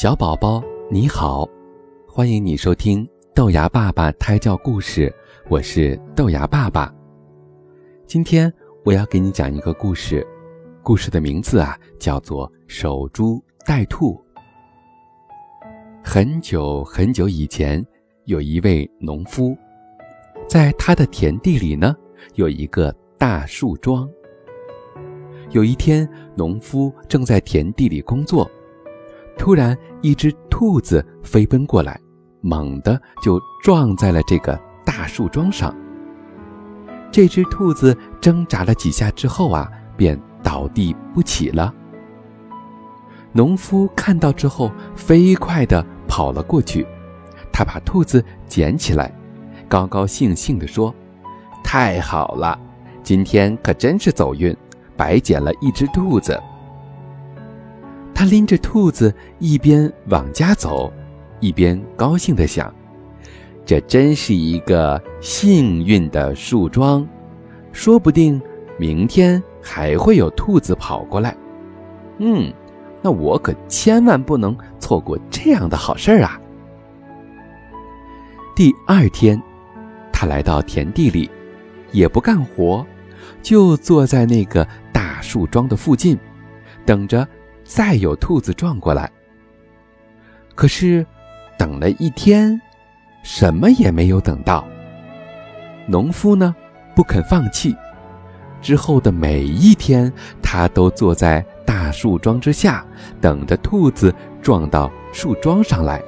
小宝宝你好，欢迎你收听豆芽爸爸胎教故事，我是豆芽爸爸。今天我要给你讲一个故事，故事的名字啊叫做《守株待兔》。很久很久以前，有一位农夫，在他的田地里呢有一个大树桩。有一天，农夫正在田地里工作。突然，一只兔子飞奔过来，猛地就撞在了这个大树桩上。这只兔子挣扎了几下之后啊，便倒地不起了。农夫看到之后，飞快地跑了过去，他把兔子捡起来，高高兴兴地说：“太好了，今天可真是走运，白捡了一只兔子。”他拎着兔子，一边往家走，一边高兴地想：“这真是一个幸运的树桩，说不定明天还会有兔子跑过来。嗯，那我可千万不能错过这样的好事啊！”第二天，他来到田地里，也不干活，就坐在那个大树桩的附近，等着。再有兔子撞过来，可是等了一天，什么也没有等到。农夫呢，不肯放弃。之后的每一天，他都坐在大树桩之下，等着兔子撞到树桩上来。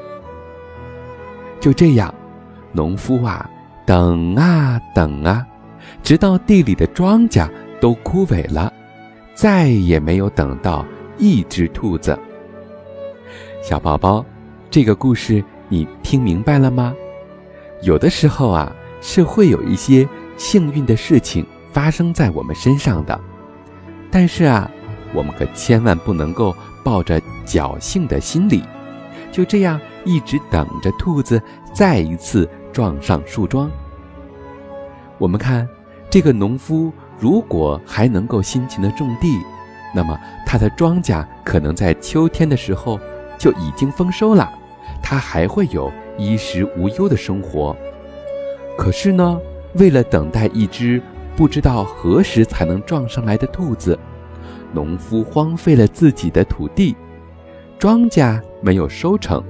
就这样，农夫啊，等啊等啊，直到地里的庄稼都枯萎了，再也没有等到。一只兔子，小宝宝，这个故事你听明白了吗？有的时候啊，是会有一些幸运的事情发生在我们身上的，但是啊，我们可千万不能够抱着侥幸的心理，就这样一直等着兔子再一次撞上树桩。我们看，这个农夫如果还能够辛勤的种地。那么，他的庄稼可能在秋天的时候就已经丰收了，他还会有衣食无忧的生活。可是呢，为了等待一只不知道何时才能撞上来的兔子，农夫荒废了自己的土地，庄稼没有收成，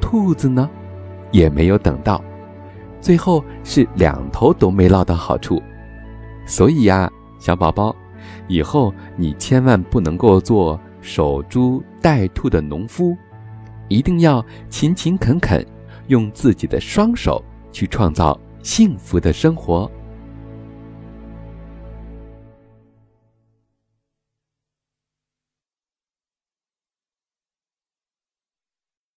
兔子呢，也没有等到，最后是两头都没捞到好处。所以呀，小宝宝。以后你千万不能够做守株待兔的农夫，一定要勤勤恳恳，用自己的双手去创造幸福的生活。